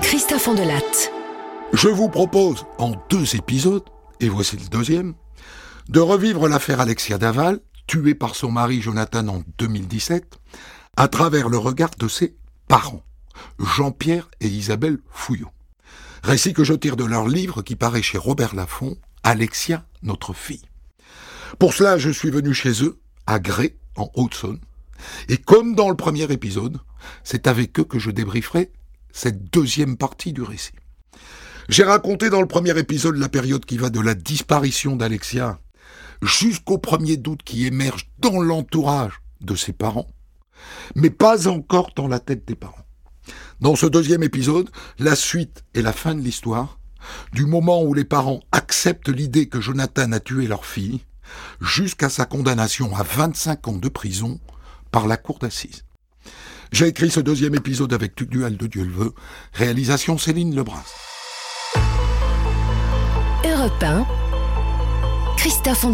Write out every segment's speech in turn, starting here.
Christophe. Je vous propose, en deux épisodes, et voici le deuxième, de revivre l'affaire Alexia Daval, tuée par son mari Jonathan en 2017, à travers le regard de ses parents, Jean-Pierre et Isabelle Fouillot. Récit que je tire de leur livre qui paraît chez Robert Laffont, Alexia, notre fille. Pour cela, je suis venu chez eux, à Gré, en Haute-Saône, et comme dans le premier épisode, c'est avec eux que je débrieferai cette deuxième partie du récit. J'ai raconté dans le premier épisode la période qui va de la disparition d'Alexia jusqu'au premier doute qui émerge dans l'entourage de ses parents, mais pas encore dans la tête des parents. Dans ce deuxième épisode, la suite et la fin de l'histoire, du moment où les parents acceptent l'idée que Jonathan a tué leur fille, jusqu'à sa condamnation à 25 ans de prison par la cour d'assises. J'ai écrit ce deuxième épisode avec Tugdual de Dieu le veut, réalisation Céline Lebras. Europe 1, Christophe.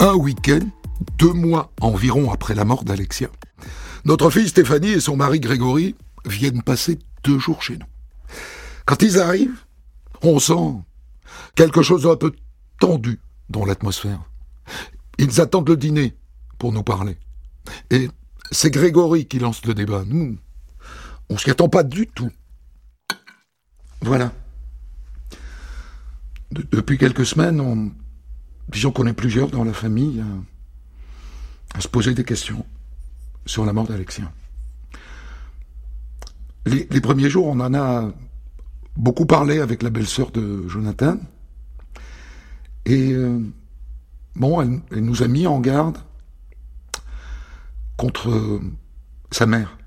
Un week-end, deux mois environ après la mort d'Alexia, notre fille Stéphanie et son mari Grégory viennent passer deux jours chez nous. Quand ils arrivent, on sent quelque chose d'un peu tendu dans l'atmosphère. Ils attendent le dîner pour nous parler. Et c'est Grégory qui lance le débat. Nous, on s'y attend pas du tout. Voilà. depuis quelques semaines, on, disons qu'on est plusieurs dans la famille à, se poser des questions sur la mort d'Alexia. Les, les, premiers jours, on en a beaucoup parlé avec la belle-sœur de Jonathan. Et euh, bon, elle, nous a mis en garde contre euh, sa mère.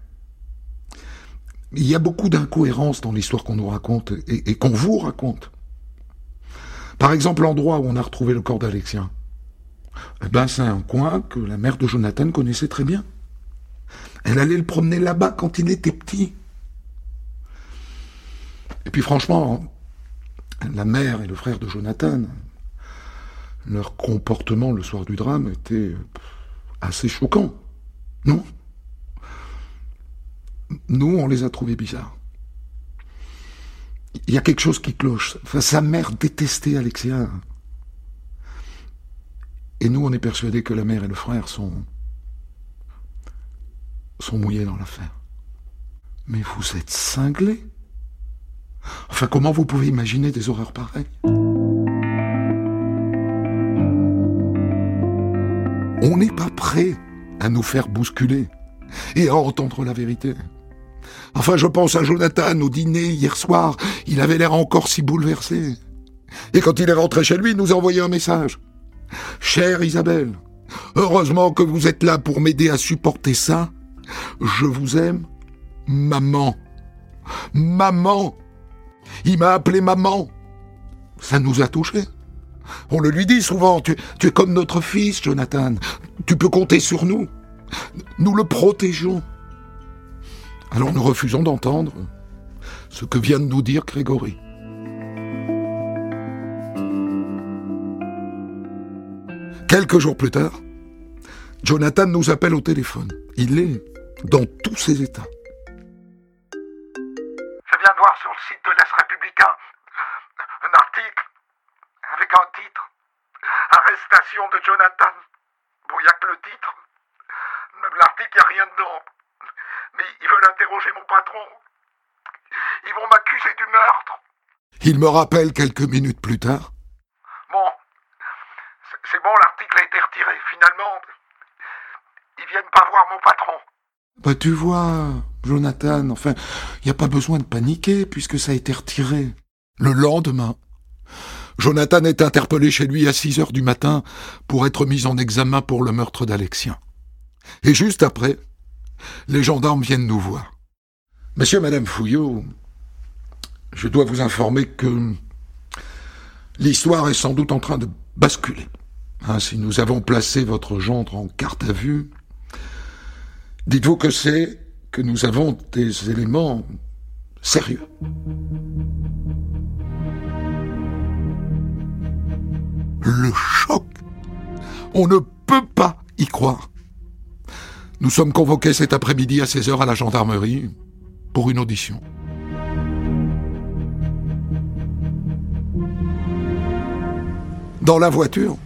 Il y a beaucoup d'incohérences dans l'histoire qu'on nous raconte et, qu'on vous raconte. Par exemple, l'endroit où on a retrouvé le corps d'Alexia. Eh ben, c'est un coin que la mère de Jonathan connaissait très bien. Elle allait le promener là-bas quand il était petit. Et puis franchement, la mère et le frère de Jonathan, leur comportement le soir du drame était assez choquant. Non? Nous, on les a trouvés bizarres. Il y a quelque chose qui cloche. Enfin, sa mère détestait Alexia. Et nous, on est persuadés que la mère et le frère sont sont mouillés dans l'affaire. Mais vous êtes cinglés? Enfin, comment vous pouvez imaginer des horreurs pareilles? On n'est pas prêt à nous faire bousculer et à entendre la vérité. Enfin, je pense à Jonathan au dîner hier soir. Il avait l'air encore si bouleversé. Et quand il est rentré chez lui, il nous a envoyé un message. Chère Isabelle, heureusement que vous êtes là pour m'aider à supporter ça. Je vous aime, maman. Maman. Il m'a appelé maman. Ça nous a touchés. On le lui dit souvent, tu, es comme notre fils, Jonathan. Tu peux compter sur nous. Nous le protégeons. Alors nous refusons d'entendre ce que vient de nous dire Grégory. Quelques jours plus tard, Jonathan nous appelle au téléphone. Il est dans tous ses états. Je viens de voir sur le site de l'Est républicain un article avec un titre Arrestation de Jonathan. Bon, il n'y a que le titre. L'article, il n'y a rien dedans. Mais ils veulent interroger mon patron. Ils vont m'accuser du meurtre. Il me rappelle quelques minutes plus tard. Bon, c'est bon, l'article a été retiré. Finalement, ils viennent pas voir mon patron. Bah tu vois, Jonathan, enfin, il n'y a pas besoin de paniquer puisque ça a été retiré. Le lendemain, Jonathan est interpellé chez lui à 6 heures du matin pour être mis en examen pour le meurtre d'Alexien. Et juste après, les gendarmes viennent nous voir. Monsieur, Madame Fouillot, je dois vous informer que l'histoire est sans doute en train de basculer. Hein, si nous avons placé votre gendre en garde à vue, dites-vous que c'est que nous avons des éléments sérieux. Le choc. On ne peut pas y croire. Nous sommes convoqués cet après-midi à 16h à la gendarmerie pour une audition. Dans la voiture,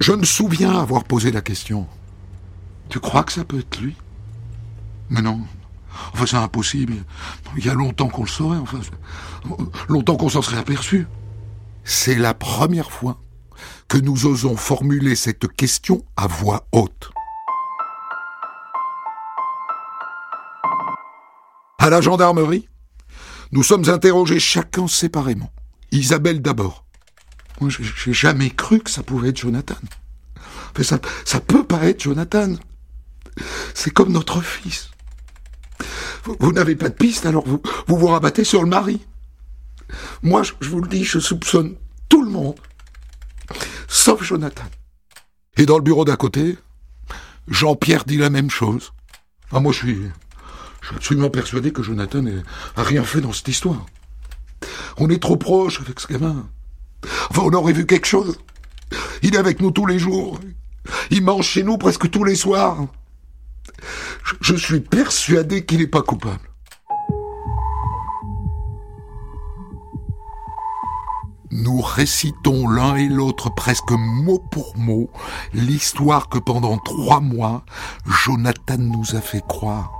je me souviens avoir posé la question. Tu crois que ça peut être lui? Mais non. Enfin, c'est impossible. Il y a longtemps qu'on le saurait, enfin. Longtemps qu'on s'en serait aperçu. C'est la première fois que nous osons formuler cette question à voix haute. À la gendarmerie, nous sommes interrogés chacun séparément. Isabelle d'abord. Moi, j'ai jamais cru que ça pouvait être Jonathan. Mais ça, ça peut pas être Jonathan. C'est comme notre fils. Vous, n'avez pas de piste, alors vous, vous vous rabattez sur le mari. Moi, je, vous le dis, je soupçonne tout le monde, sauf Jonathan. Et dans le bureau d'à côté, Jean-Pierre dit la même chose. Ah, moi, je suis, je absolument persuadé que Jonathan n'a rien fait dans cette histoire. On est trop proche avec ce gamin. Enfin, on aurait vu quelque chose. Il est avec nous tous les jours. Il mange chez nous presque tous les soirs. Je, suis persuadé qu'il n'est pas coupable. Nous récitons l'un et l'autre presque mot pour mot l'histoire que pendant trois mois, Jonathan nous a fait croire.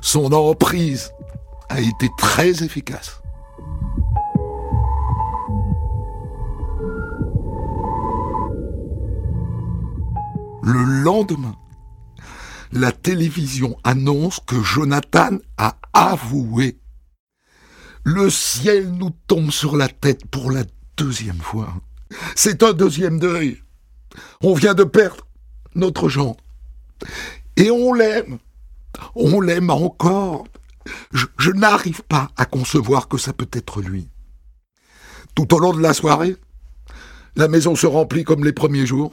Son emprise a été très efficace. Le lendemain, la télévision annonce que Jonathan a avoué. Le ciel nous tombe sur la tête pour la deuxième fois. C'est un deuxième deuil. On vient de perdre notre Jean. Et on l'aime. On l'aime encore. Je, je n'arrive pas à concevoir que ça peut être lui. Tout au long de la soirée, la maison se remplit comme les premiers jours.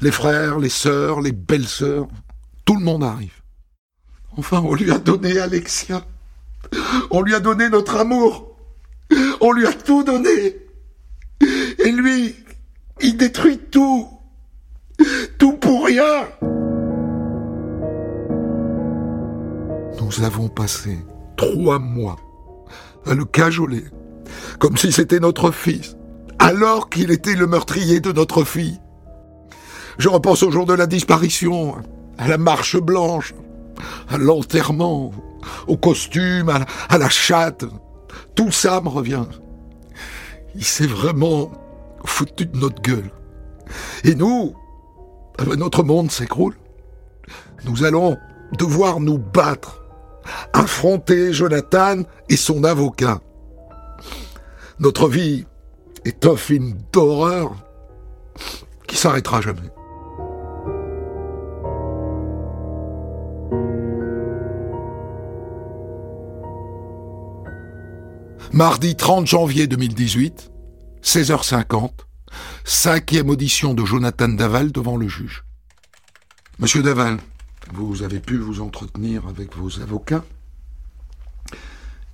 Les frères, les sœurs, les belles-sœurs, tout le monde arrive. Enfin, on lui a donné Alexia. On lui a donné notre amour. On lui a tout donné. Et lui, il détruit tout. Tout pour rien. Nous avons passé trois mois à le cajoler, comme si c'était notre fils, alors qu'il était le meurtrier de notre fille. Je repense au jour de la disparition, à la marche blanche, à l'enterrement, au costume, à la, chatte. Tout ça me revient. Il s'est vraiment foutu de notre gueule. Et nous, ben, notre monde s'écroule. Nous allons devoir nous battre, affronter Jonathan et son avocat. Notre vie est un film d'horreur qui s'arrêtera jamais. Mardi 30 janvier 2018, 16h50, cinquième audition de Jonathan Daval devant le juge. Monsieur Daval, vous avez pu vous entretenir avec vos avocats.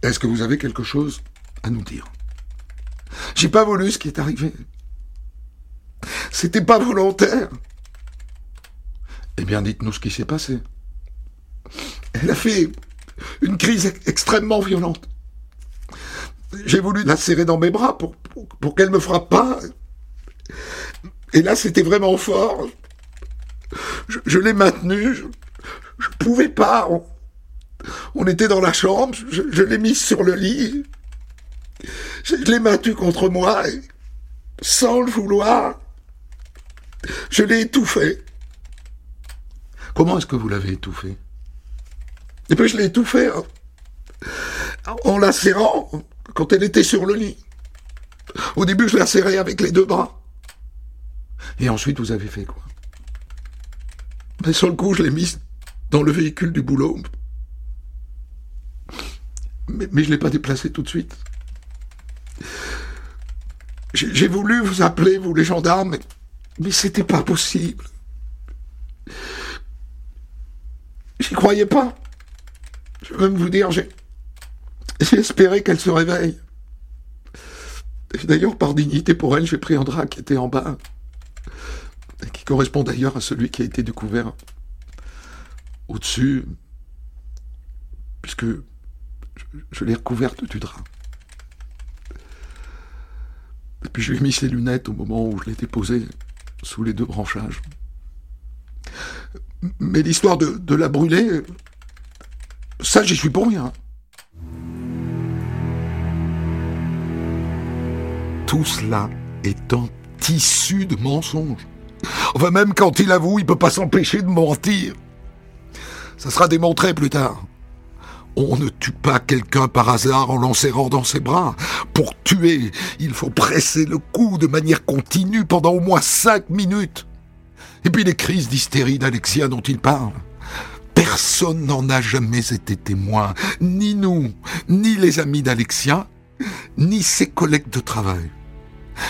Est-ce que vous avez quelque chose à nous dire? J'ai pas voulu ce qui est arrivé. C'était pas volontaire. Eh bien, dites-nous ce qui s'est passé. Elle a fait une crise extrêmement violente j'ai voulu la serrer dans mes bras pour, pour, qu'elle me frappe pas. Et là, c'était vraiment fort. Je, l'ai maintenue. Je, ne pouvais pas. On, était dans la chambre. Je, l'ai mise sur le lit. Je, l'ai maintenue contre moi. sans le vouloir. Je l'ai étouffée. Comment est-ce que vous l'avez étouffée? Et puis je l'ai étouffée en la serrant quand elle était sur le lit. Au début, je la serrais avec les deux bras. Et ensuite, vous avez fait quoi? Mais sur le coup, je l'ai mise dans le véhicule du boulot. Mais, je ne l'ai pas déplacée tout de suite. J'ai voulu vous appeler, vous les gendarmes, mais, c'était pas possible. J'y croyais pas. Je veux même vous dire, j'ai j'ai espéré qu'elle se réveille. D'ailleurs, par dignité pour elle, j'ai pris Andra qui était en bas. et qui correspond d'ailleurs à celui qui a été découvert au-dessus, puisque je, l'ai recouverte du drap. Et puis je lui ai mis ses lunettes au moment où je l'ai déposé sous les deux branchages. Mais l'histoire de, de la brûler, ça j'y suis pour rien. Tout cela est un tissu de mensonges. Enfin, même quand il avoue, il peut pas s'empêcher de mentir. Ça sera démontré plus tard. On ne tue pas quelqu'un par hasard en l'enserrant dans ses bras. Pour tuer, il faut presser le cou de manière continue pendant au moins cinq minutes. Et puis les crises d'hystérie d'Alexia dont il parle. Personne n'en a jamais été témoin, ni nous, ni les amis d'Alexia, ni ses collègues de travail.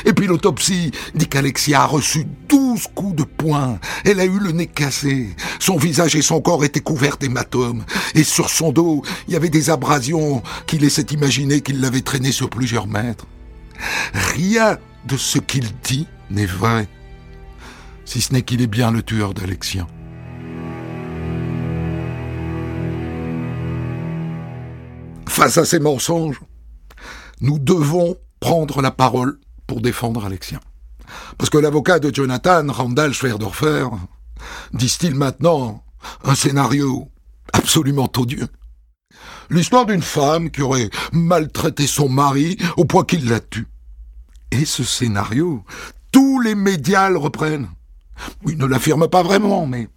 Et puis l'autopsie dit qu'Alexia a reçu douze coups de poing. Elle a eu le nez cassé. Son visage et son corps étaient couverts d'hématomes. Et sur son dos, il y avait des abrasions qui laissaient imaginer qu'il l'avait traîné sur plusieurs mètres. Rien de ce qu'il dit n'est vrai. Si ce n'est qu'il est bien le tueur d'Alexia. Face à ces mensonges, nous devons prendre la parole pour défendre Alexia. Parce que l'avocat de Jonathan, Randall Schwerdorfer, disent-ils maintenant un scénario absolument odieux. L'histoire d'une femme qui aurait maltraité son mari au point qu'il la tue. Et ce scénario, tous les médias le reprennent. Ils ne l'affirment pas vraiment, mais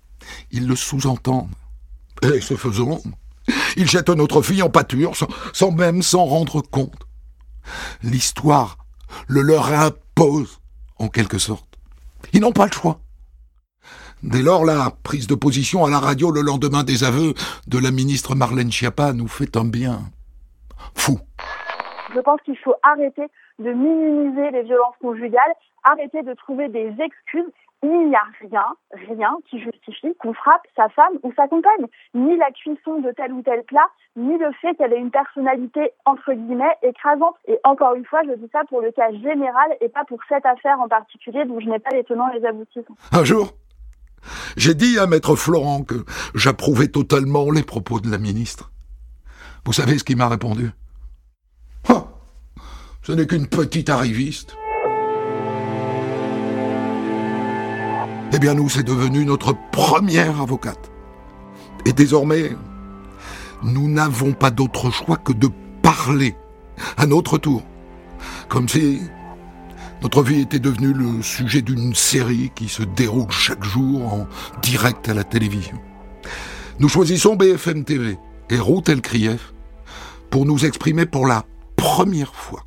ils le sous-entendent. Et ce faisant, ils jettent notre fille en pâture sans même s'en rendre compte. L'histoire le leur impose, en quelque sorte. Ils n'ont pas le choix. Dès lors, la prise de position à la radio le lendemain des aveux de la ministre Marlène Schiappa nous fait un bien fou. Je pense qu'il faut arrêter de minimiser les violences conjugales, arrêter de trouver des excuses il n'y a rien, rien qui justifie qu'on frappe sa femme ou sa compagne. Ni la cuisson de tel ou tel plat, ni le fait qu'elle ait une personnalité, entre guillemets, écrasante. Et encore une fois, je dis ça pour le cas général et pas pour cette affaire en particulier dont je n'ai pas les tenants et les aboutissants. Un jour, j'ai dit à maître Florent que j'approuvais totalement les propos de la ministre. Vous savez ce qu'il m'a répondu? Oh, Ce n'est qu'une petite arriviste. Eh bien, nous, c'est devenu notre première avocate. Et désormais, nous n'avons pas d'autre choix que de parler à notre tour. Comme si notre vie était devenue le sujet d'une série qui se déroule chaque jour en direct à la télévision. Nous choisissons BFM TV et Ruth Elkrief pour nous exprimer pour la première fois.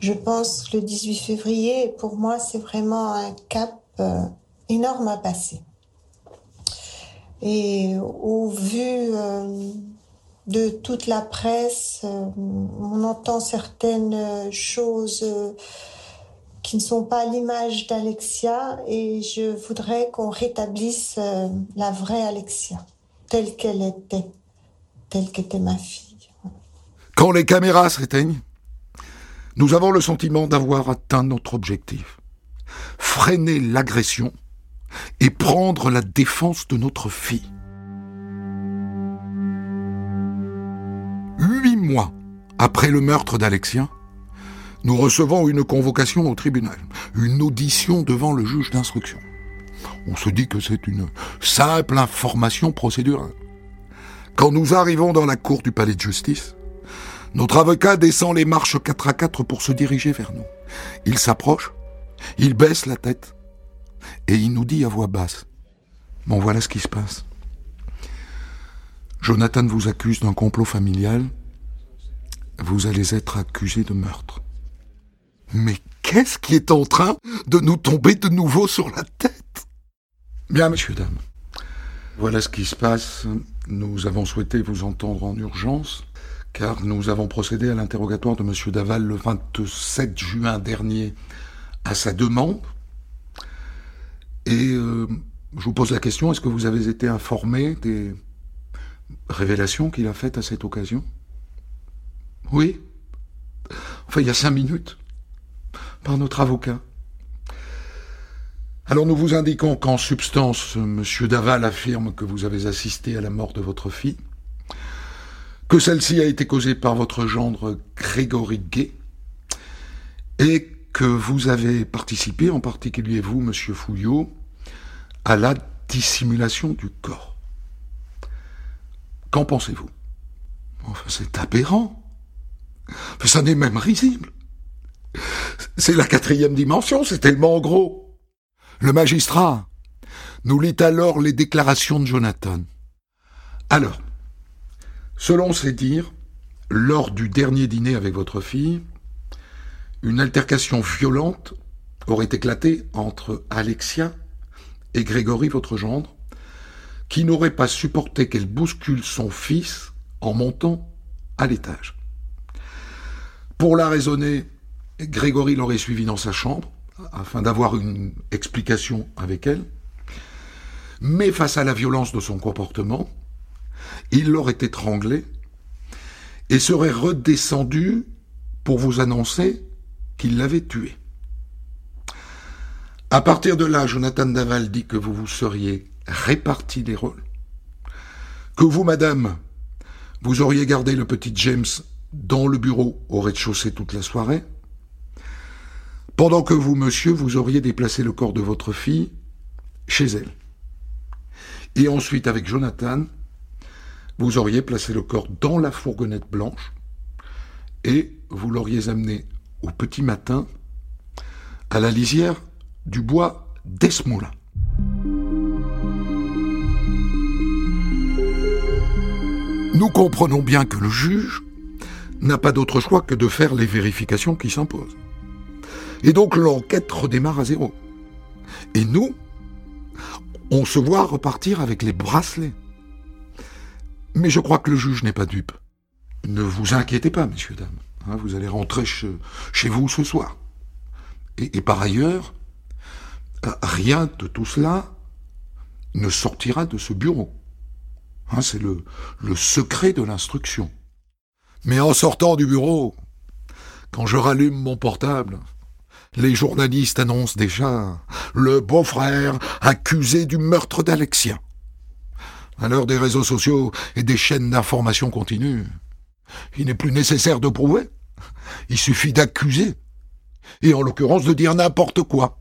Je pense que le 18 février, pour moi, c'est vraiment un cap euh, énorme à passer. Et au vu euh, de toute la presse, euh, on entend certaines choses euh, qui ne sont pas l'image d'Alexia et je voudrais qu'on rétablisse la vraie Alexia, telle qu'elle était, telle qu'était ma fille. Quand les caméras s'éteignent, nous avons le sentiment d'avoir atteint notre objectif. Freiner l'agression et prendre la défense de notre fille. Huit mois après le meurtre d'Alexia, nous recevons une convocation au tribunal, une audition devant le juge d'instruction. On se dit que c'est une simple information procédurale. Quand nous arrivons dans la cour du palais de justice, notre avocat descend les marches 4 à 4 pour se diriger vers nous. Il s'approche, il baisse la tête, et il nous dit à voix basse, bon voilà ce qui se passe. Jonathan vous accuse d'un complot familial, vous allez être accusé de meurtre. Mais qu'est-ce qui est en train de nous tomber de nouveau sur la tête? Bien, messieurs, dames. Voilà ce qui se passe. Nous avons souhaité vous entendre en urgence, car nous avons procédé à l'interrogatoire de monsieur Daval le 27 juin dernier à sa demande. Et euh, je vous pose la question, est-ce que vous avez été informé des révélations qu'il a faites à cette occasion? Oui Enfin, il y a cinq minutes, par notre avocat. Alors nous vous indiquons qu'en substance, M. Daval affirme que vous avez assisté à la mort de votre fille, que celle-ci a été causée par votre gendre Grégory Gay, et que vous avez participé, en particulier vous, M. Fouillot, à la dissimulation du corps. Qu'en pensez-vous? C'est aberrant. Ça n'est même risible. C'est la quatrième dimension, c'est tellement gros. Le magistrat nous lit alors les déclarations de Jonathan. Alors, selon ses dires, lors du dernier dîner avec votre fille, une altercation violente aurait éclaté entre Alexia et Grégory, votre gendre, qui n'aurait pas supporté qu'elle bouscule son fils en montant à l'étage. Pour la raisonner, Grégory l'aurait suivi dans sa chambre, afin d'avoir une explication avec elle, mais face à la violence de son comportement, il l'aurait étranglé et serait redescendu pour vous annoncer qu'il l'avait tué. À partir de là, Jonathan Daval dit que vous vous seriez réparti les rôles, que vous, madame, vous auriez gardé le petit James dans le bureau au rez-de-chaussée toute la soirée, pendant que vous, monsieur, vous auriez déplacé le corps de votre fille chez elle. Et ensuite, avec Jonathan, vous auriez placé le corps dans la fourgonnette blanche et vous l'auriez amené au petit matin à la lisière du bois d'Esmoula. Nous comprenons bien que le juge n'a pas d'autre choix que de faire les vérifications qui s'imposent. Et donc l'enquête redémarre à zéro. Et nous, on se voit repartir avec les bracelets. Mais je crois que le juge n'est pas dupe. Ne vous inquiétez pas, messieurs, dames. Hein, vous allez rentrer chez, vous ce soir. Et, par ailleurs, rien de tout cela ne sortira de ce bureau. Hein, c'est le, le secret de l'instruction. Mais en sortant du bureau, quand je rallume mon portable, les journalistes annoncent déjà le beau-frère accusé du meurtre d'Alexia. À l'heure des réseaux sociaux et des chaînes d'information continue, il n'est plus nécessaire de prouver. Il suffit d'accuser. Et en l'occurrence de dire n'importe quoi.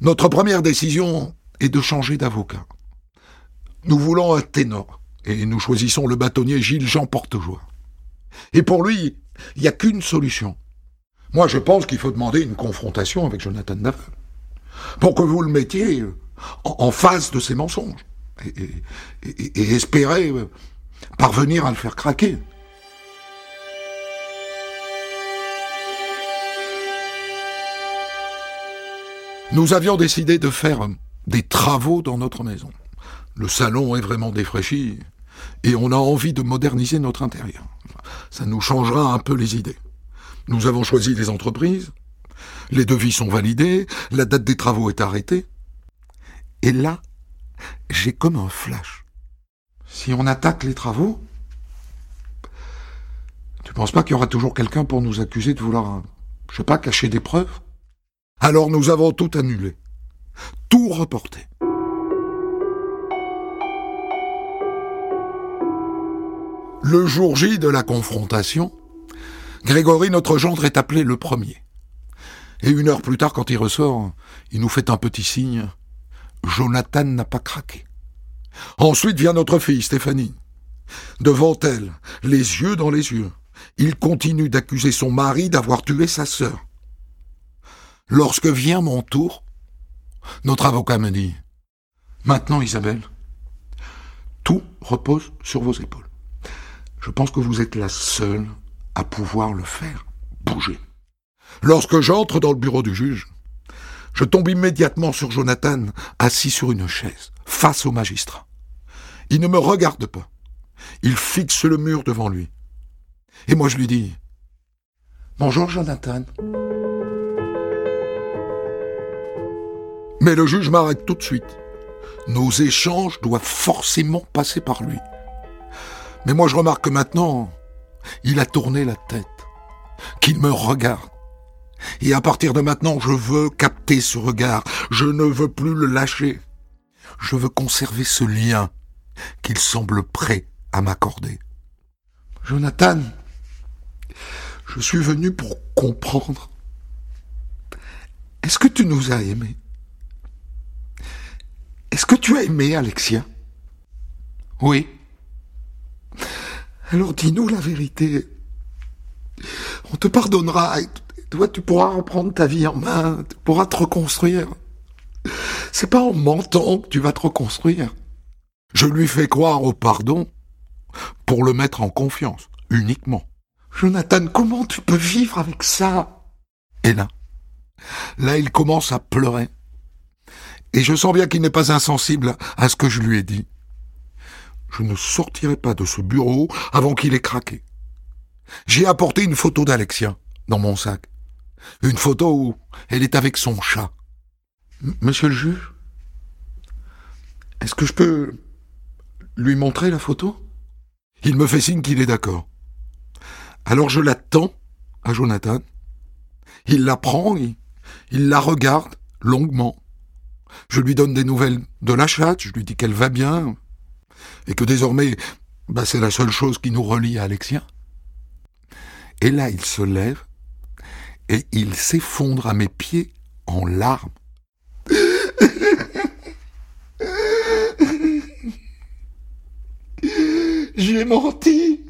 Notre première décision est de changer d'avocat. Nous voulons un ténor, et nous choisissons le bâtonnier Gilles Jean Portejoie. Et pour lui, il n'y a qu'une solution. Moi, je pense qu'il faut demander une confrontation avec Jonathan Daval. Pour que vous le mettiez en, face de ses mensonges. Et, et espérer parvenir à le faire craquer. Nous avions décidé de faire des travaux dans notre maison. Le salon est vraiment défraîchi et on a envie de moderniser notre intérieur. Ça nous changera un peu les idées. Nous avons choisi les entreprises, les devis sont validés, la date des travaux est arrêtée. Et là, j'ai comme un flash. Si on attaque les travaux, tu penses pas qu'il y aura toujours quelqu'un pour nous accuser de vouloir, je sais pas, cacher des preuves? Alors nous avons tout annulé, tout reporté. Le jour J de la confrontation, Grégory, notre gendre, est appelé le premier. Et une heure plus tard, quand il ressort, il nous fait un petit signe. Jonathan n'a pas craqué. Ensuite vient notre fille, Stéphanie. Devant elle, les yeux dans les yeux, il continue d'accuser son mari d'avoir tué sa sœur. Lorsque vient mon tour, notre avocat me dit Maintenant, Isabelle, tout repose sur vos épaules. Je pense que vous êtes la seule à pouvoir le faire bouger. Lorsque j'entre dans le bureau du juge, je tombe immédiatement sur Jonathan, assis sur une chaise, face au magistrat. Il ne me regarde pas. Il fixe le mur devant lui. Et moi je lui dis Bonjour Jonathan. Mais le juge m'arrête tout de suite. Nos échanges doivent forcément passer par lui. Mais moi je remarque que maintenant, il a tourné la tête, qu'il me regarde. Et à partir de maintenant, je veux capter ce regard. Je ne veux plus le lâcher. Je veux conserver ce lien qu'il semble prêt à m'accorder. Jonathan, je suis venu pour comprendre. Est-ce que tu nous as aimés? Est-ce que tu as aimé Alexia? Oui. Alors dis-nous la vérité. On te pardonnera et toi tu pourras reprendre ta vie en main, tu pourras te reconstruire. C'est pas en mentant que tu vas te reconstruire. Je lui fais croire au pardon pour le mettre en confiance, uniquement. Jonathan, comment tu peux vivre avec ça? Et là, là, il commence à pleurer. Et je sens bien qu'il n'est pas insensible à ce que je lui ai dit. Je ne sortirai pas de ce bureau avant qu'il ait craqué. J'ai apporté une photo d'Alexia dans mon sac. Une photo où elle est avec son chat. Monsieur le juge, est-ce que je peux lui montrer la photo? Il me fait signe qu'il est d'accord. Alors je l'attends à Jonathan. Il la prend, il, il la regarde longuement. Je lui donne des nouvelles de la chatte, je lui dis qu'elle va bien, et que désormais, bah, c'est la seule chose qui nous relie à Alexia. Et là, il se lève, et il s'effondre à mes pieds en larmes. J'ai menti.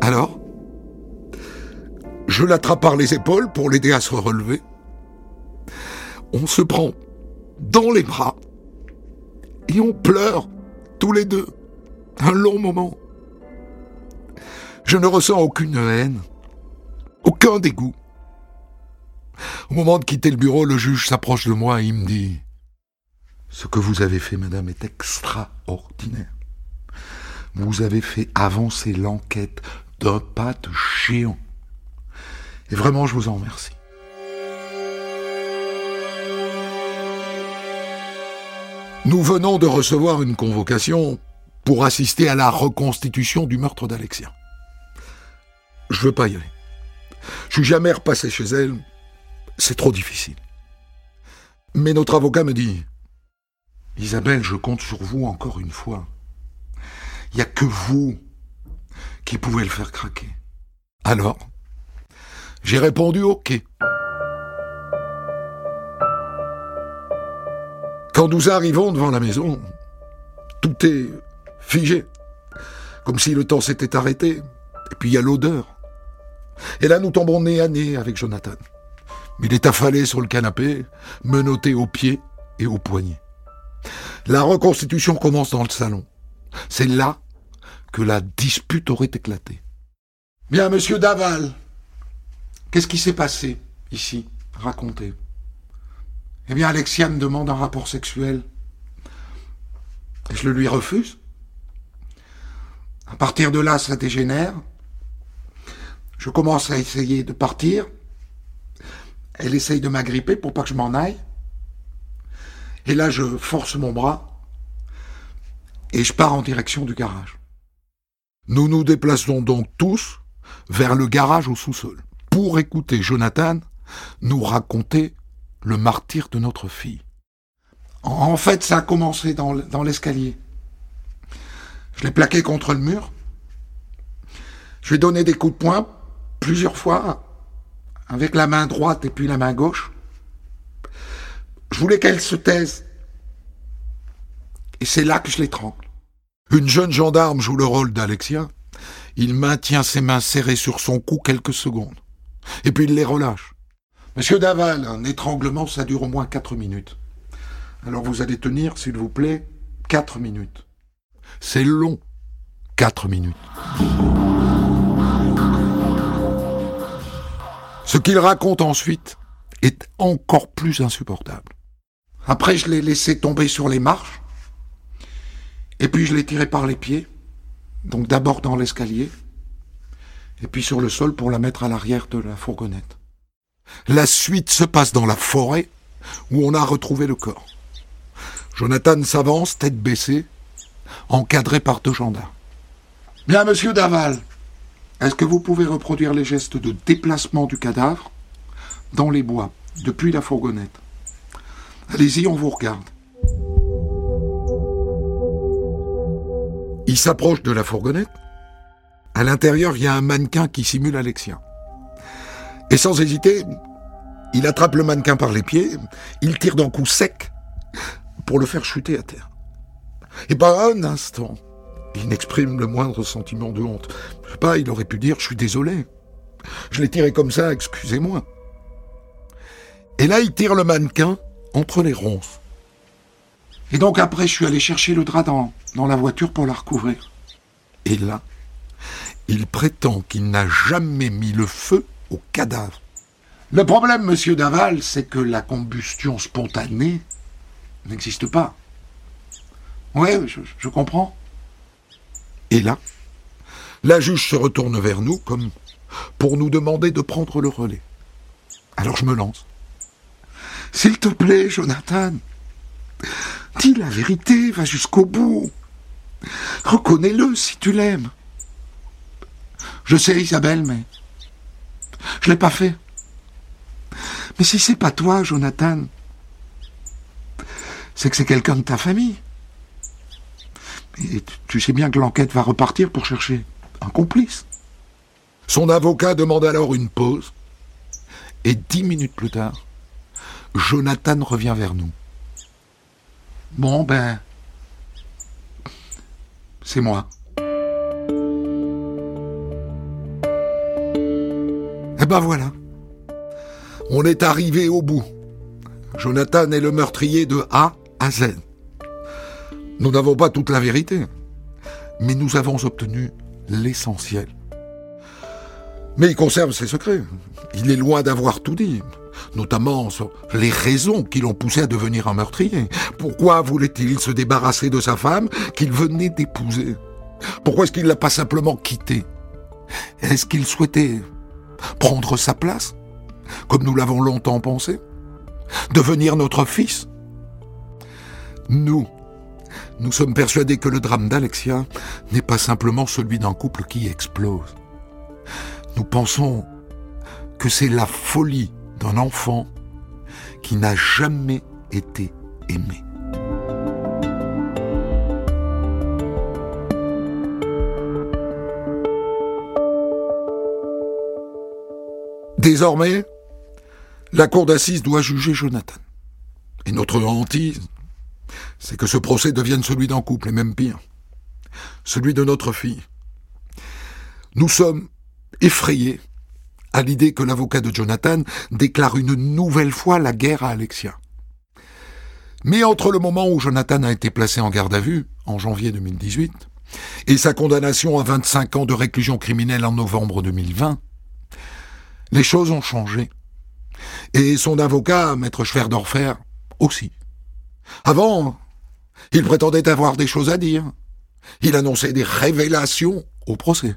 Alors, je l'attrape par les épaules pour l'aider à se relever. On se prend dans les bras et on pleure tous les deux un long moment. Je ne ressens aucune haine, aucun dégoût. Au moment de quitter le bureau, le juge s'approche de moi et il me dit Ce que vous avez fait, madame, est extraordinaire. Vous avez fait avancer l'enquête d'un pas de géant. Et vraiment, je vous en remercie. Nous venons de recevoir une convocation pour assister à la reconstitution du meurtre d'Alexia. Je veux pas y aller. Je suis jamais repassé chez elle. C'est trop difficile. Mais notre avocat me dit Isabelle, je compte sur vous encore une fois. Il n'y a que vous qui pouvez le faire craquer. Alors, j'ai répondu OK. Quand nous arrivons devant la maison, tout est figé, comme si le temps s'était arrêté. Et puis il y a l'odeur. Et là, nous tombons nez à nez avec Jonathan. Il est affalé sur le canapé, menotté aux pieds et aux poignets. La reconstitution commence dans le salon. C'est là que la dispute aurait éclaté. Bien, monsieur Daval, qu'est-ce qui s'est passé ici Racontez. Eh bien, Alexia me demande un rapport sexuel. Et je le lui refuse. À partir de là, ça dégénère. Je commence à essayer de partir. Elle essaye de m'agripper pour pas que je m'en aille. Et là, je force mon bras et je pars en direction du garage. Nous nous déplaçons donc tous vers le garage au sous-sol pour écouter Jonathan nous raconter le martyr de notre fille. En fait, ça a commencé dans l'escalier. Je l'ai plaqué contre le mur. Je lui ai donné des coups de poing plusieurs fois, avec la main droite et puis la main gauche. Je voulais qu'elle se taise. Et c'est là que je l'étrangle. Une jeune gendarme joue le rôle d'Alexia. Il maintient ses mains serrées sur son cou quelques secondes. Et puis il les relâche. Monsieur Daval, un étranglement, ça dure au moins quatre minutes. Alors vous allez tenir, s'il vous plaît, quatre minutes. C'est long, quatre minutes. Ce qu'il raconte ensuite est encore plus insupportable. Après, je l'ai laissé tomber sur les marches, et puis je l'ai tiré par les pieds, donc d'abord dans l'escalier, et puis sur le sol pour la mettre à l'arrière de la fourgonnette. La suite se passe dans la forêt, où on a retrouvé le corps. Jonathan s'avance, tête baissée, encadré par deux gendarmes. Bien, monsieur Daval, est-ce que vous pouvez reproduire les gestes de déplacement du cadavre dans les bois, depuis la fourgonnette? Allez-y, on vous regarde. Il s'approche de la fourgonnette. À l'intérieur, il y a un mannequin qui simule Alexia. Et sans hésiter, il attrape le mannequin par les pieds, il tire d'un coup sec pour le faire chuter à terre. Et pas un instant, il n'exprime le moindre sentiment de honte. Je sais pas, il aurait pu dire je suis désolé. Je l'ai tiré comme ça, excusez-moi. Et là, il tire le mannequin entre les ronces. Et donc après, je suis allé chercher le drap dans la voiture pour la recouvrir. Et là, il prétend qu'il n'a jamais mis le feu au cadavre. Le problème, monsieur Daval, c'est que la combustion spontanée n'existe pas. Je, je comprends. Et là, la juge se retourne vers nous comme pour nous demander de prendre le relais. Alors je me lance. S'il te plaît, Jonathan, dis la vérité, va jusqu'au bout. Reconnais-le si tu l'aimes. Je sais, Isabelle, mais je l'ai pas fait. Mais si c'est pas toi, Jonathan, c'est que c'est quelqu'un de ta famille. Et tu sais bien que l'enquête va repartir pour chercher un complice. Son avocat demande alors une pause. Et dix minutes plus tard, Jonathan revient vers nous. Bon, ben, c'est moi. Ben voilà. On est arrivé au bout. Jonathan est le meurtrier de A à Z. Nous n'avons pas toute la vérité, mais nous avons obtenu l'essentiel. Mais il conserve ses secrets. Il est loin d'avoir tout dit, notamment sur les raisons qui l'ont poussé à devenir un meurtrier. Pourquoi voulait-il se débarrasser de sa femme qu'il venait d'épouser? Pourquoi est-ce qu'il ne l'a pas simplement quittée? Est-ce qu'il souhaitait prendre sa place, comme nous l'avons longtemps pensé Devenir notre fils Nous, nous sommes persuadés que le drame d'Alexia n'est pas simplement celui d'un couple qui explose. Nous pensons que c'est la folie d'un enfant qui n'a jamais été aimé. Désormais, la cour d'assises doit juger Jonathan. Et notre hantise, c'est que ce procès devienne celui d'un couple, et même pire, celui de notre fille. Nous sommes effrayés à l'idée que l'avocat de Jonathan déclare une nouvelle fois la guerre à Alexia. Mais entre le moment où Jonathan a été placé en garde à vue, en janvier 2018, et sa condamnation à 25 ans de réclusion criminelle en novembre 2020, les choses ont changé. Et son avocat, maître Schwerdorfer, aussi. Avant, il prétendait avoir des choses à dire. Il annonçait des révélations au procès.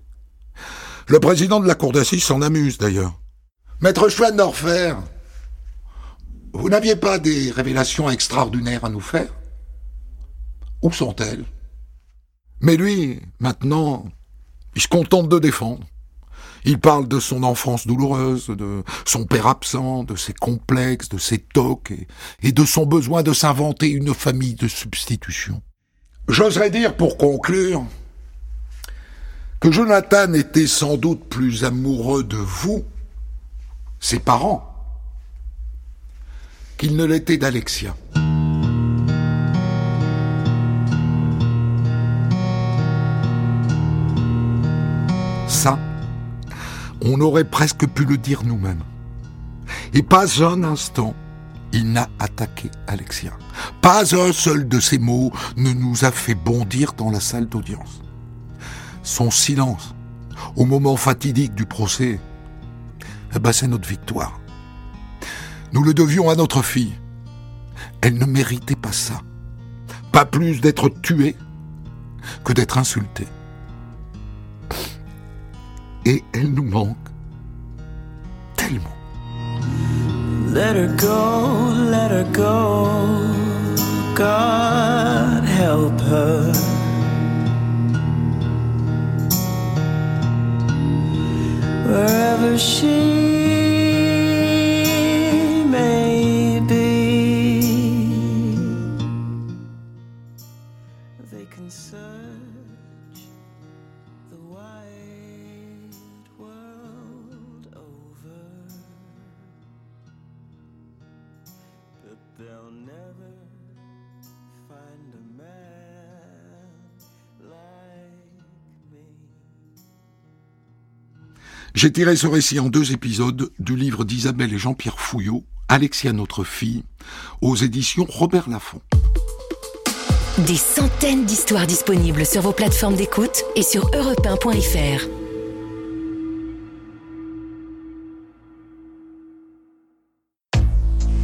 Le président de la cour d'assises s'en amuse d'ailleurs. Maître Schwendorfer, vous n'aviez pas des révélations extraordinaires à nous faire? Où sont-elles? Mais lui, maintenant, il se contente de défendre. Il parle de son enfance douloureuse, de son père absent, de ses complexes, de ses tocs et, de son besoin de s'inventer une famille de substitution. J'oserais dire pour conclure que Jonathan était sans doute plus amoureux de vous, ses parents, qu'il ne l'était d'Alexia. Ça, on aurait presque pu le dire nous-mêmes. Et pas un instant, il n'a attaqué Alexia. Pas un seul de ses mots ne nous a fait bondir dans la salle d'audience. Son silence, au moment fatidique du procès, eh ben c'est notre victoire. Nous le devions à notre fille. Elle ne méritait pas ça. Pas plus d'être tuée que d'être insultée et elle nous manque tellement. Let her go, let her go, God J'ai tiré ce récit en deux épisodes du livre d'Isabelle et Jean-Pierre Fouillot, Alexia notre fille, aux éditions Robert Laffont. Des centaines d'histoires disponibles sur vos plateformes d'écoute et sur europe1.fr.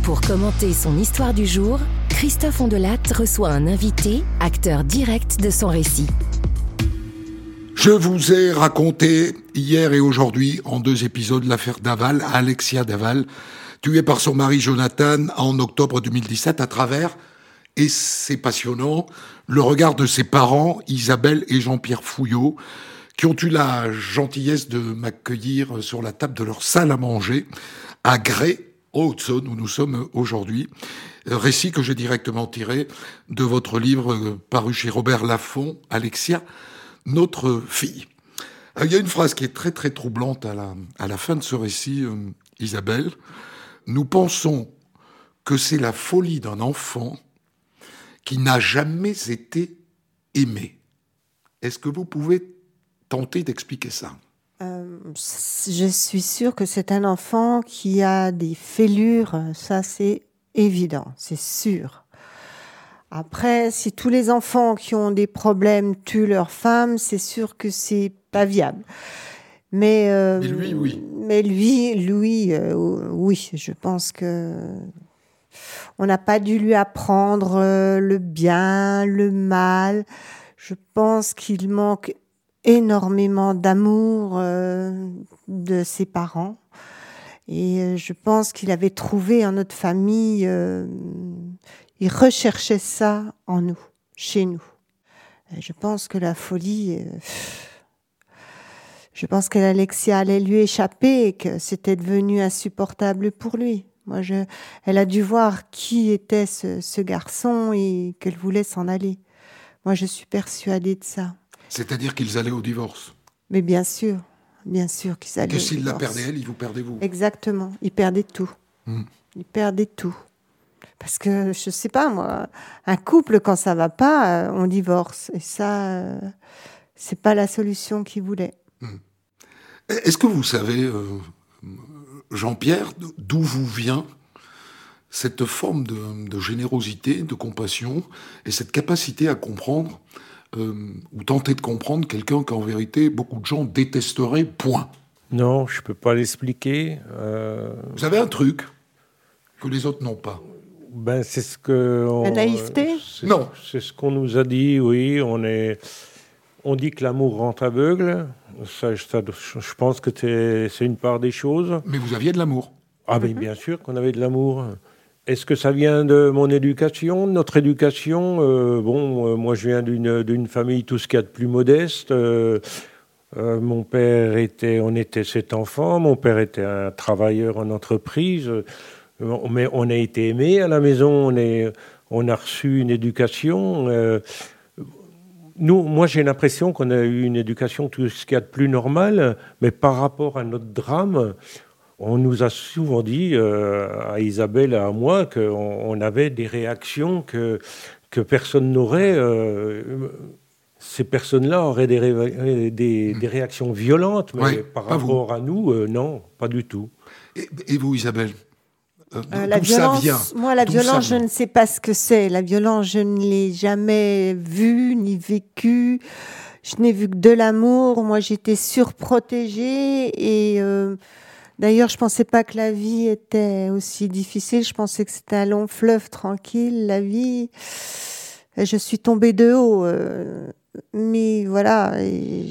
Pour commenter son histoire du jour, Christophe Ondelat reçoit un invité, acteur direct de son récit. Je vous ai raconté hier et aujourd'hui en deux épisodes l'affaire Daval, Alexia Daval, tuée par son mari Jonathan en octobre 2017 à travers, et c'est passionnant, le regard de ses parents, Isabelle et Jean-Pierre Fouillot, qui ont eu la gentillesse de m'accueillir sur la table de leur salle à manger à Grès, au Haute-Saône, où nous sommes aujourd'hui. Récit que j'ai directement tiré de votre livre euh, paru chez Robert Laffont, Alexia, notre fille. Euh, Il y a une phrase qui est très très troublante à la, à la fin de ce récit, euh, Isabelle. Nous pensons que c'est la folie d'un enfant qui n'a jamais été aimé. Est-ce que vous pouvez tenter d'expliquer ça? Euh, je suis sûre que c'est un enfant qui a des fêlures, ça c'est évident, c'est sûr. Après, si tous les enfants qui ont des problèmes tuent leur femme, c'est sûr que c'est pas viable. Mais, euh, Mais lui, oui. Mais lui, lui, euh, oui, je pense que on n'a pas dû lui apprendre euh, le bien, le mal. Je pense qu'il manque énormément d'amour euh, de ses parents. Et euh, je pense qu'il avait trouvé en notre famille, euh, il recherchait ça en nous, chez nous. Et je pense que la folie, euh, je pense que l'Alexia allait lui échapper et que c'était devenu insupportable pour lui. Moi, je, elle a dû voir qui était ce, ce garçon et qu'elle voulait s'en aller. Moi, je suis persuadée de ça. C'est-à-dire qu'ils allaient au divorce. Mais bien sûr, bien sûr qu'ils allaient. Que s'il la perdait elle, il vous perdait vous. Exactement, ils perdaient tout. Hmm. Ils perdaient tout. Parce que, je sais pas, moi, un couple, quand ça va pas, euh, on divorce. Et ça, euh, c'est pas la solution qu'ils voulaient. Est-ce que vous savez, euh, Jean-Pierre, d'où vous vient cette forme de, de générosité, de compassion et cette capacité à comprendre euh, ou tenter de comprendre quelqu'un qu'en vérité beaucoup de gens détesteraient, point? Non, je peux pas l'expliquer. Euh, Vous avez un truc que les autres n'ont pas. Ben, c'est ce que. on- La naïveté c'est- Non. C'est ce qu'on nous a dit, oui. On, est, on dit que l'amour rend aveugle. Ça, ça- je pense que c'est c'est une part des choses. Mais vous aviez de l'amour. Ah, mais bien sûr qu'on avait de l'amour. Est-ce que ça vient de mon éducation, de notre éducation? Euh, Bon, euh, moi, je viens d'une d'une famille tout ce qu'il y a de plus modeste. Euh, euh, mon père était, on était sept enfants. Mon père était un travailleur en entreprise. Mais on a été aimés à la maison. On, est, on a reçu une éducation. euh, nous, moi, j'ai l'impression qu'on a eu une éducation tout ce qu'il y a de plus normal, mais par rapport à notre drame, on nous a souvent dit, euh, à Isabelle et à moi, qu'on on avait des réactions que, que personne n'aurait. euh, ces personnes-là auraient des, ré- des, des réactions violentes, mais Ouais, par vous. rapport à nous, euh, non, pas du tout. Et, et vous, Isabelle? Euh, Euh, la ça violence, vient? moi, la violence, je ne sais pas ce que c'est. La violence, je ne l'ai jamais vue ni vécue. Je n'ai vu que de l'amour. Moi, j'étais surprotégée et euh, d'ailleurs, je pensais pas que la vie était aussi difficile. Je pensais que c'était un long fleuve tranquille, la vie. Je suis tombée de haut. euh, mais voilà,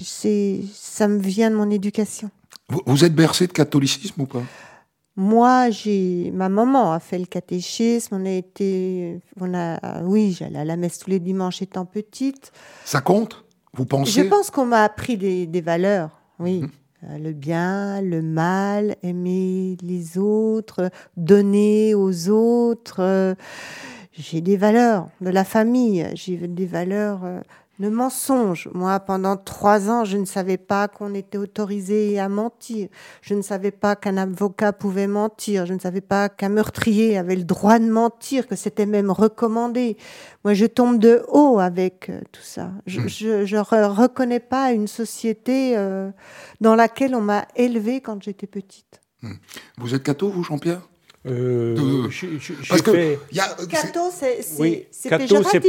c'est, ça me vient de mon éducation. vous, vous êtes bercé de catholicisme ou pas? Moi, j'ai ma maman a fait le catéchisme. On a été, on a, oui, j'allais à la messe tous les dimanches étant petite. Ça compte? Vous Je pensez pense qu'on m'a appris des, des valeurs. Oui, Euh, Le bien, le mal, aimer les autres, donner aux autres. euh, J'ai des valeurs de la famille, j'ai des valeurs de mensonge. Moi, pendant trois ans, je ne savais pas qu'on était autorisé à mentir. Je ne savais pas qu'un avocat pouvait mentir. Je ne savais pas qu'un meurtrier avait le droit de mentir, que c'était même recommandé. Moi, je tombe de haut avec euh, tout ça. Je Mm. je re- reconnais pas une société euh, dans laquelle on m'a élevée quand j'étais petite. Vous êtes catho, vous, Jean-Pierre? Euh, Parce que fait- il y a, c'est- Oui,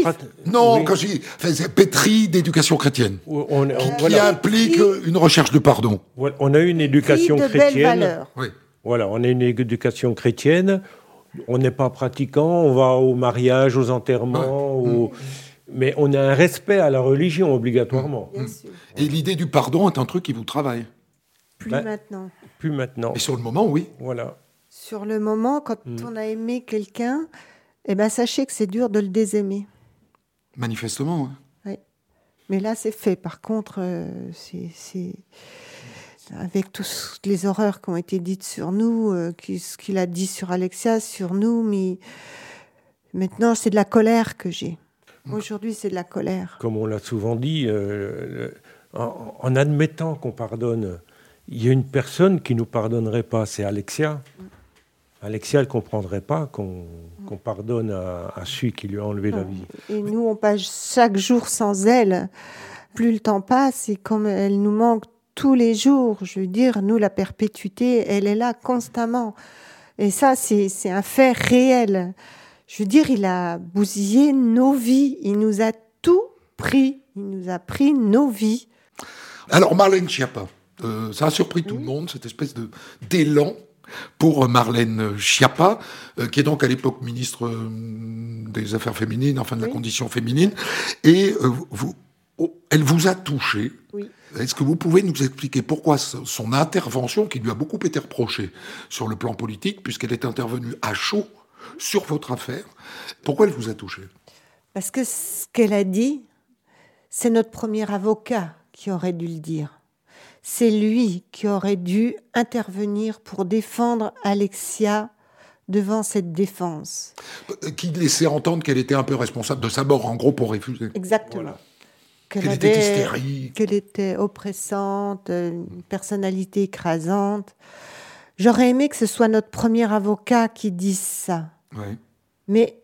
prat- non, oui. quand je dis, c'est pétri d'éducation chrétienne, On, on- qui voilà. implique une recherche de pardon. On a eu une éducation de chrétienne. Oui. Voilà, on a une éducation chrétienne. On n'est pas pratiquant, on va au mariage, aux enterrements, au- mais on a un respect à la religion obligatoirement. Bien sûr. Et l'idée du pardon est un truc qui vous travaille. Plus Bah- maintenant. Plus maintenant. Et sur le moment, oui. Voilà. Sur le moment, quand Mm. on a aimé quelqu'un, eh ben, sachez que c'est dur de le désaimer. Manifestement. hein. Mais là, c'est fait. Par contre, euh, c'est c'est- avec toutes les horreurs qui ont été dites sur nous, euh, ce qu'il a dit sur Alexia, sur nous, mais maintenant, c'est de la colère que j'ai. Aujourd'hui, c'est de la colère. Comme on l'a souvent dit, euh, en, en admettant qu'on pardonne, il y a une personne qui ne nous pardonnerait pas, c'est Alexia. Alexia, elle ne comprendrait pas qu'on pardonne à, à celui qui lui a enlevé la vie. Et nous, on passe chaque jour sans elle. Plus le temps passe, et comme elle nous manque tous les jours, je veux dire, nous, la perpétuité, elle est là constamment. Et ça, c'est un fait réel. Je veux dire, il a bousillé nos vies. Il nous a tout pris. Il nous a pris nos vies. Alors, Marlène Schiappa, euh, ça a surpris tout le monde, cette espèce de d'élan pour euh, Marlène Schiappa, euh, qui est donc à l'époque ministre euh, des Affaires féminines, enfin de la Oui. condition féminine, et vous, oh, elle vous a touché. Oui. Est-ce que vous pouvez nous expliquer pourquoi son intervention, qui lui a beaucoup été reprochée sur le plan politique, puisqu'elle est intervenue à chaud sur votre affaire, pourquoi elle vous a touché? Parce que ce qu'elle a dit, c'est notre premier avocat qui aurait dû le dire. C'est lui qui aurait dû intervenir pour défendre Alexia devant cette défense. Euh, Qui laissait entendre qu'elle était un peu responsable de sa mort, en gros, pour refuser. Exactement. Voilà. Qu'elle était hystérique. Qu'elle était oppressante, euh, une personnalité écrasante. J'aurais aimé que ce soit notre premier avocat qui dise ça. Ouais. Mais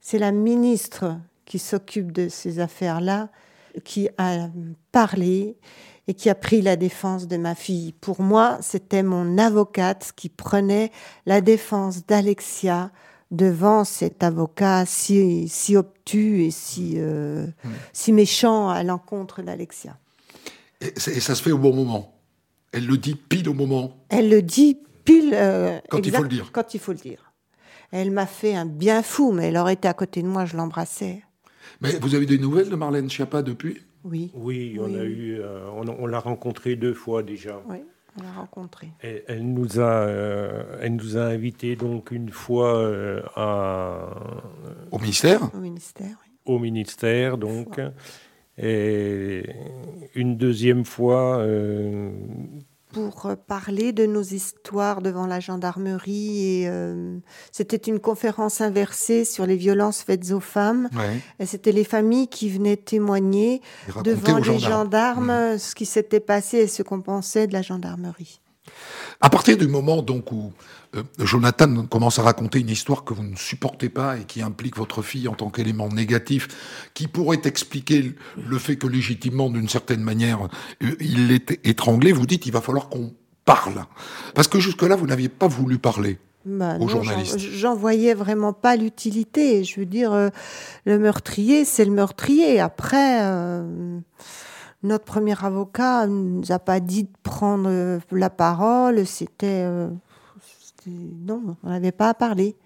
c'est la ministre qui s'occupe de ces affaires-là qui a parlé et qui a pris la défense de ma fille. Pour moi, c'était mon avocate qui prenait la défense d'Alexia devant cet avocat si, si obtus et si, euh, si méchant à l'encontre d'Alexia. Et ça se fait au bon moment. Elle le dit pile au moment. Elle le dit pile euh, Quand il faut le dire. Quand il faut le dire. Elle m'a fait un bien fou, mais elle aurait été à côté de moi, je l'embrassais. Mais vous avez des nouvelles de Marlène Schiappa depuis? Oui, Oui, on Oui. a eu, euh, on, on l'a rencontrée deux fois déjà. oui, on l'a rencontrée. Elle, elle nous a, euh, elle nous a invités donc une fois euh, à, Au ministère? Au ministère, oui. au ministère, donc, et une deuxième fois. Pour euh, parler de nos histoires devant la gendarmerie. Et euh, c'était une conférence inversée sur les violences faites aux femmes. Ouais. Et c'était les familles qui venaient témoigner devant les gendarmes. gendarmes ce qui s'était passé et ce qu'on pensait de la gendarmerie. À partir du moment donc où euh, Jonathan commence à raconter une histoire que vous ne supportez pas et qui implique votre fille en tant qu'élément négatif, qui pourrait expliquer le- fait que légitimement, d'une certaine manière, euh, il l'ait étranglé, vous dites il va falloir qu'on parle. Parce que jusque-là, vous n'aviez pas voulu parler. Bah, j'en- journalistes. J'en voyais vraiment pas l'utilité. Je veux dire, euh, le meurtrier, c'est le meurtrier. Après, euh, notre premier avocat nous a pas dit de prendre euh, la parole. C'était, euh, c'était- non, on n'avait pas à parler.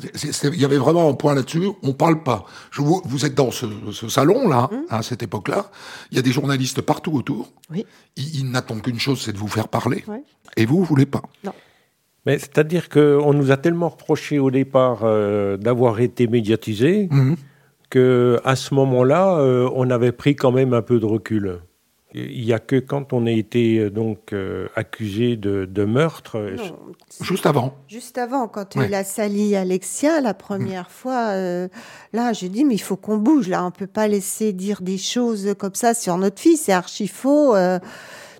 Il y avait vraiment un point là-dessus, on parle pas. Je vous, vous êtes dans ce, ce salon-là, à cette époque-là, il y a des journalistes partout autour, Oui. ils, ils n'attendent qu'une chose, c'est de vous faire parler, Ouais. et vous, vous voulez pas. mais c'est-à-dire qu'on nous a tellement reproché au départ euh, d'avoir été médiatisés Mhm. Que à ce moment-là, euh, on avait pris quand même un peu de recul. il n'y a que quand on a été euh, donc euh, accusé de, de meurtre. Non, Juste avant. Juste avant, quand Ouais. il a sali Alexia la première fois, euh, là, j'ai dit, mais il faut qu'on bouge. Là, on peut pas laisser dire des choses comme ça sur notre fille. C'est archi faux.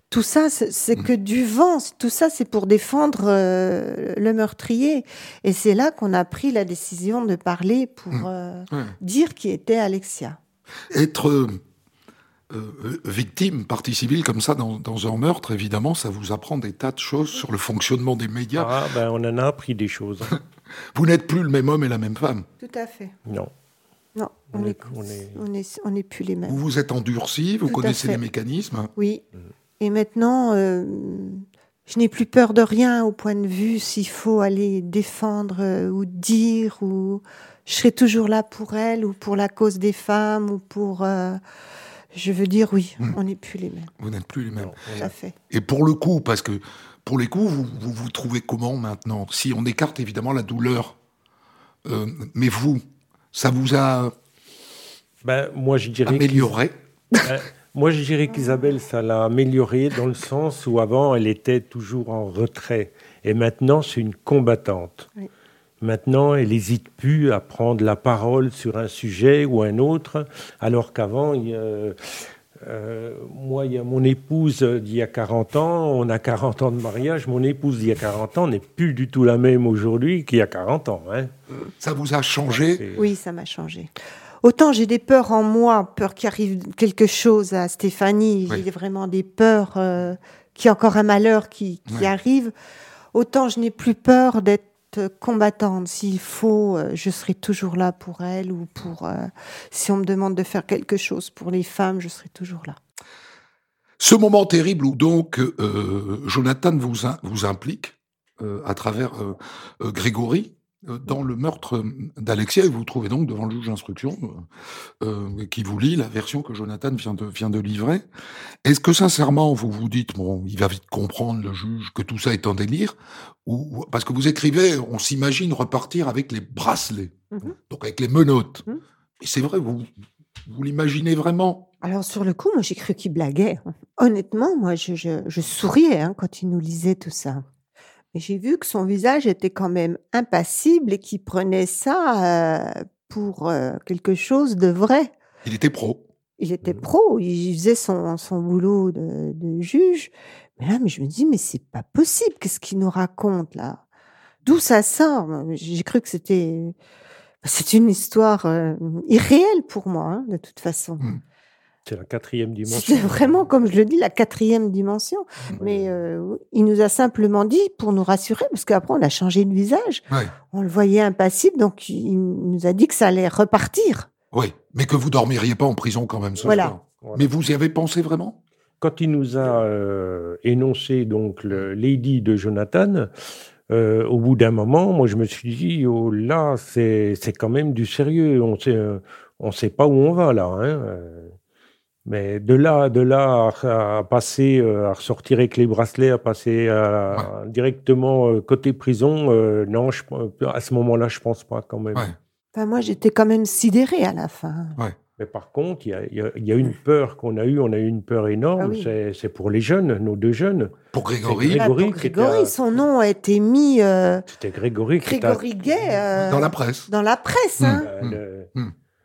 Euh, tout ça, c'est c'est que du vent. Tout ça, c'est pour défendre euh, le meurtrier. Et c'est là qu'on a pris la décision de parler pour euh, Ouais. dire qui était Alexia. Être euh, euh, victime, partie civile comme ça dans, dans un meurtre, évidemment, ça vous apprend des tas de choses sur le fonctionnement des médias. Ah, ben, on en a appris des choses. Vous n'êtes plus le même homme et la même femme. Tout à fait. non. Non, on On est, on est- on est, on est plus les mêmes. Vous vous êtes endurci, vous Tout connaissez les mécanismes. Oui. Et maintenant, euh, je n'ai plus peur de rien au point de vue s'il faut aller défendre euh, ou dire ou je serai toujours là pour elle ou pour la cause des femmes ou pour. euh, je veux dire oui, Mm. on n'est plus les mêmes. Vous n'êtes plus les mêmes. Tout à fait. Et pour le coup, parce que pour les coups, vous vous, vous trouvez comment maintenant? Si on écarte évidemment la douleur, euh, mais vous, ça vous a Ben, moi, je dirais. amélioré? Euh, Moi, je dirais qu'Isabelle, ça l'a améliorée dans le sens où avant, elle était toujours en retrait. Et maintenant, c'est une combattante. Oui. Maintenant, elle n'hésite plus à prendre la parole sur un sujet ou un autre, alors qu'avant, il y a- euh, moi, il y a mon épouse d'il y a 40 ans, on a 40 ans de mariage, mon épouse d'il y a 40 ans n'est plus du tout la même aujourd'hui qu'il y a 40 ans. hein. Ça vous a changé? Oui, ça m'a changé. Autant j'ai des peurs en moi, peur qu'il arrive quelque chose à Stéphanie, Oui. j'ai vraiment des peurs, euh, qu'il y a encore un malheur qui, arrive. Autant je n'ai plus peur d'être combattante. S'il faut, euh, je serai toujours là pour elle ou pour. euh, si on me demande de faire quelque chose pour les femmes, je serai toujours là. Ce moment terrible où donc euh, Jonathan vous, in- vous implique euh, à travers Grégory dans le meurtre d'Alexia et vous vous trouvez donc devant le juge d'instruction euh, euh, qui vous lit la version que Jonathan vient de, vient de livrer. Est-ce que sincèrement vous vous dites, bon, il va vite comprendre le juge que tout ça est un délire ou, Parce que vous écrivez, on s'imagine repartir avec les bracelets, Mhm. donc avec les menottes. Mhm. Et c'est vrai, vous, vous l'imaginez vraiment? Alors sur le coup, moi j'ai cru qu'il blaguait. Honnêtement, moi je, je- je souriais hein, quand il nous lisait tout ça. Mais j'ai vu que son visage était quand même impassible et qu'il prenait ça euh, pour euh, quelque chose de vrai. Il était pro. Il était pro, il faisait son, son boulot de, de juge. Mais là, mais je me dis, mais c'est pas possible, qu'est-ce qu'il nous raconte là? D'où ça sort? J'ai cru que c'était c'est une histoire euh, irréelle pour moi, hein, de toute façon. C'est la quatrième dimension. C'était vraiment, comme je le dis, la quatrième dimension. Mais euh, il nous a simplement dit pour nous rassurer, parce qu'après on a changé de visage. On le voyait impassible, donc il nous a dit que ça allait repartir. Oui, mais que vous dormiriez pas en prison quand même ce Voilà. soir. Voilà. Mais vous y avez pensé vraiment? Quand il nous a euh, énoncé donc le Lady de Jonathan, euh, au bout d'un moment, moi je me suis dit oh là c'est c'est quand même du sérieux. On sait on sait pas où on va là. hein, euh. Mais de là de là à, à passer euh, à ressortir avec les bracelets, à passer à- directement euh, côté prison, euh, non, je, à ce moment-là je pense pas quand même. Ouais. Enfin, moi, j'étais quand même sidérée à la fin. Mais par contre, il y a, il y a- il y a une peur qu'on a eue, on a eu une peur énorme, Ah oui. c'est pour les jeunes, nos deux jeunes. Pour Grégory, C'est Ah, Grégory pour qui était Grégory, à- son nom a été mis euh, C'était Grégory qui était à- Grégory Gay euh, dans la presse. dans la presse. hein. Euh, le-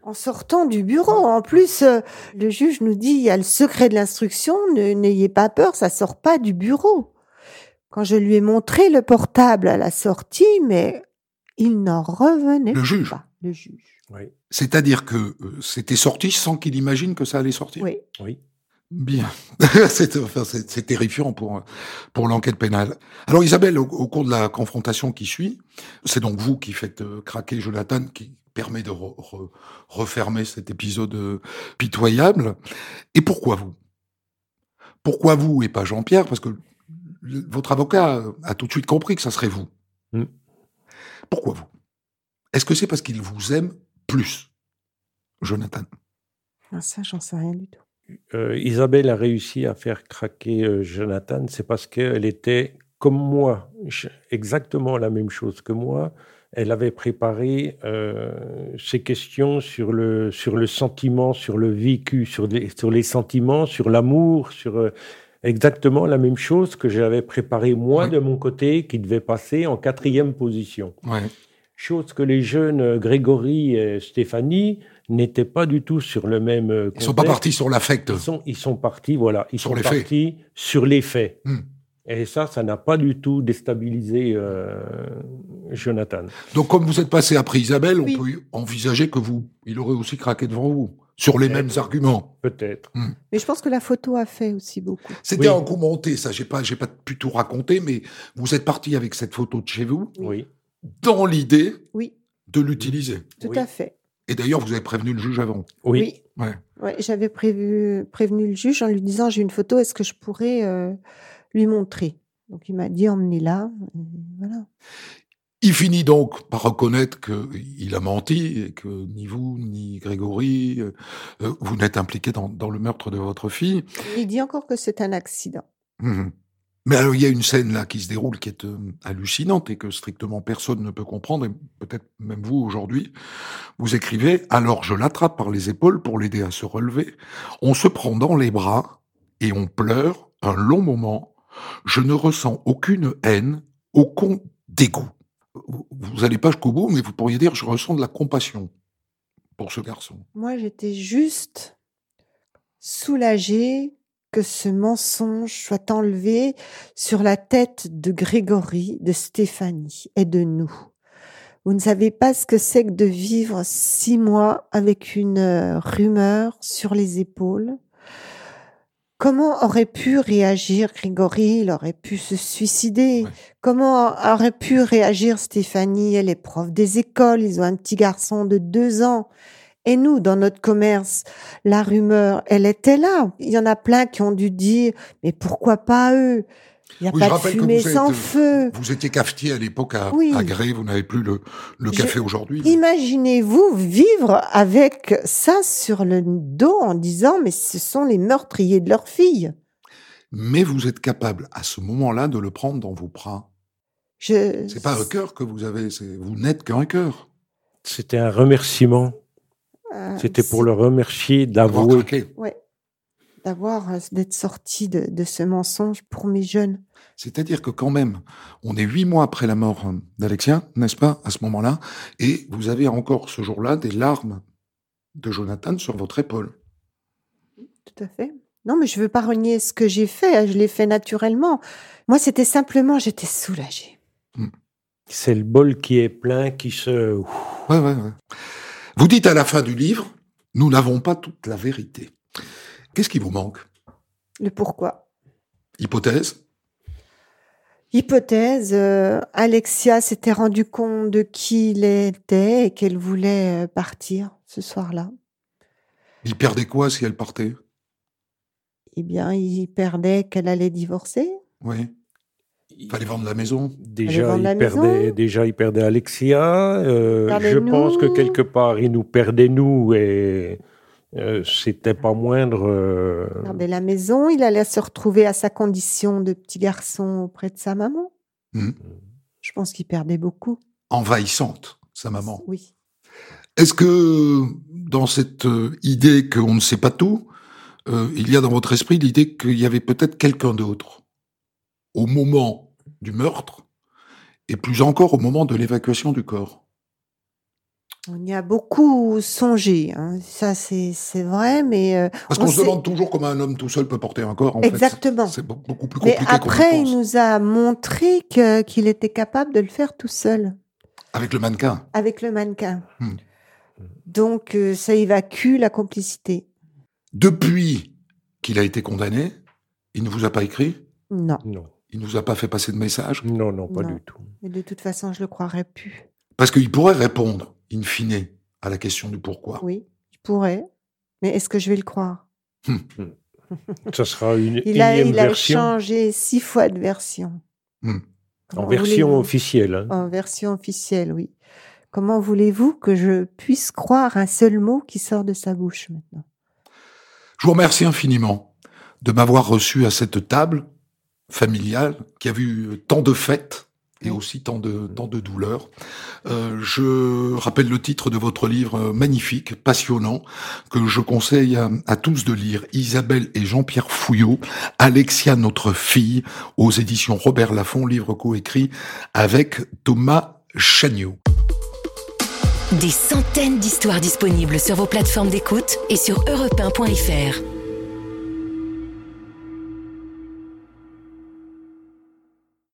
en sortant du bureau. En plus, euh, le juge nous dit, il y a le secret de l'instruction, ne- n'ayez pas peur, ça sort pas du bureau. Quand je lui ai montré le portable à la sortie, mais il n'en revenait Le juge. pas. Le juge. oui, C'est-à-dire que euh, c'était sorti sans qu'il imagine que ça allait sortir? Oui. oui. Bien. c'est enfin, c'est- c'est terrifiant pour, pour l'enquête pénale. Alors Isabelle, au, au cours de la confrontation qui suit, c'est donc vous qui faites euh, craquer Jonathan, qui permet de re- re- refermer cet épisode euh, pitoyable. Et pourquoi vous? Pourquoi vous et pas Jean-Pierre? Parce que le- votre avocat a tout de suite compris que ça serait vous. Mm. Pourquoi vous? Est-ce que c'est parce qu'il vous aime plus, Jonathan Ah, ça, j'en sais rien du tout. Euh, Isabelle a réussi à faire craquer euh, Jonathan, c'est parce qu'elle était comme moi, exactement la même chose que moi, elle avait préparé euh, ces questions sur le, sur le sentiment, sur le vécu, sur les, sur les sentiments, sur l'amour, sur euh, exactement la même chose que j'avais préparé moi de mon côté, qui devait passer en quatrième position. Chose que les jeunes euh, Grégory et Stéphanie n'étaient pas du tout sur le même euh, Ils sont pas contexte. partis sur l'affect. Ils sont, ils sont partis, voilà, ils Sur sont les faits. partis sur les faits. Hmm. Et ça, ça n'a pas du tout déstabilisé euh, Jonathan. Donc, comme vous êtes passé après Isabelle, Oui. on peut envisager que vous, il aurait aussi craqué devant vous, sur les mêmes arguments. Peut-être. Mais je pense que la photo a fait aussi beaucoup. C'était Oui. un coup monté, ça, j'ai pas, j'ai pas pu tout raconter, mais vous êtes parti avec cette photo de chez vous, Oui. dans l'idée Oui, de l'utiliser. tout Oui. à fait. Et d'ailleurs, vous avez prévenu le juge avant. Oui. Ouais. Ouais, J'avais prévu, prévenu le juge en lui disant j'ai une photo, est-ce que je pourrais euh, lui montrer Donc il m'a dit emmenez-la. Voilà. Il finit donc par reconnaître qu'il a menti et que ni vous, ni Grégory, euh, euh, vous n'êtes impliqués dans, dans le meurtre de votre fille. Il dit encore que c'est un accident. Mhm. Mais alors, il y a une scène là qui se déroule qui est euh, hallucinante et que strictement personne ne peut comprendre, et peut-être même vous aujourd'hui. Vous écrivez Alors je l'attrape par les épaules pour l'aider à se relever. On se prend dans les bras et on pleure un long moment. Je ne ressens aucune haine, aucun dégoût. Vous- n'allez pas jusqu'au bout, mais vous pourriez dire Je ressens de la compassion pour ce garçon. Moi, j'étais juste soulagée que ce mensonge soit enlevé sur la tête de Grégory, de Stéphanie et de nous. Vous ne savez pas ce que c'est que de vivre six mois avec une euh, rumeur sur les épaules. Comment aurait pu réagir Grégory? Il aurait pu se suicider. Ouais. Comment aurait pu réagir Stéphanie? Elle est prof des écoles. Ils ont un petit garçon de deux ans. Et nous, dans notre commerce, la rumeur, elle était là. Il y en a plein qui ont dû dire, mais pourquoi pas eux? Il n'y a Oui, je pas de fumée vous êtes, sans euh, feu. Vous étiez cafetier à l'époque à, Oui. à Grès, vous n'avez plus le, café aujourd'hui. Imaginez-vous vivre avec ça sur le dos en disant, mais ce sont les meurtriers de leur fille. Mais vous êtes capable à ce moment-là de le prendre dans vos bras. Je... C'est pas un cœur que vous avez, vous n'êtes qu'un cœur. C'était un remerciement. Euh, C'était pour le remercier d'avouer. Ouais. D'avoir, euh, d'être sorti de, de ce mensonge pour mes jeunes. C'est-à-dire que quand même, on est huit mois après la mort euh, d'Alexia, n'est-ce pas, à ce moment-là, et vous avez encore ce jour-là des larmes de Jonathan sur votre épaule. Tout à fait. Non, mais je veux pas renier ce que j'ai fait. hein, Je l'ai fait naturellement. Moi, c'était simplement, j'étais soulagée. C'est le bol qui est plein, qui se. Ouais, ouais, ouais. Vous dites à la fin du livre, nous n'avons pas toute la vérité. Qu'est-ce qui vous manque? Le pourquoi. Hypothèse? Hypothèse, euh, Alexia s'était rendu compte de qui il était et qu'elle voulait euh, partir ce soir-là. Il perdait quoi si elle partait? Eh bien, il perdait qu'elle allait divorcer. Oui. Il fallait vendre la maison. Déjà, vendre il la perdait, maison. déjà, il perdait Alexia. euh, je pense que quelque part, il nous perdait nous et euh, c'était pas moindre. euh, Il perdait la maison, il allait se retrouver à sa condition de petit garçon auprès de sa maman. Mhm. Je pense qu'il perdait beaucoup. Envahissante, sa maman. Oui. Est-ce que dans cette euh, idée qu'on ne sait pas tout, euh, il y a dans votre esprit l'idée qu'il y avait peut-être quelqu'un d'autre au moment du meurtre et plus encore au moment de l'évacuation du corps? On y a beaucoup songé. hein. Ça, c'est c'est vrai, mais euh, Parce On qu'on se sait- demande toujours comment un homme tout seul peut porter un corps. En fait. Exactement. C'est beaucoup plus mais compliqué qu'on après, il pense. nous a montré que- qu'il était capable de le faire tout seul. Avec le mannequin. avec le mannequin. Hmm. Donc, euh, ça évacue la complicité. Depuis qu'il a été condamné, il ne vous a pas écrit? Non. Non, Il ne vous a pas fait passer de message? Non, non, pas Non. du tout. Mais de toute façon, je le croirais plus. Parce qu'il pourrait répondre, in fine, à la question du pourquoi. Oui, je pourrais. Mais est-ce que je vais le croire? Ça sera une Il a, il a version changé six fois de version. Hmm. En version officielle. hein. En version officielle, oui. Comment voulez-vous que je puisse croire un seul mot qui sort de sa bouche maintenant? Je vous remercie infiniment de m'avoir reçu à cette table familiale qui a vu tant de fêtes et aussi tant de, tant de douleurs. Euh, je rappelle le titre de votre livre euh, magnifique, passionnant, que je conseille à, à tous de lire. Isabelle et Jean-Pierre Fouillot, Alexia notre fille, aux éditions Robert Laffont, livre coécrit avec Thomas Chagnot. Des centaines d'histoires disponibles sur vos plateformes d'écoute et sur europe1.fr.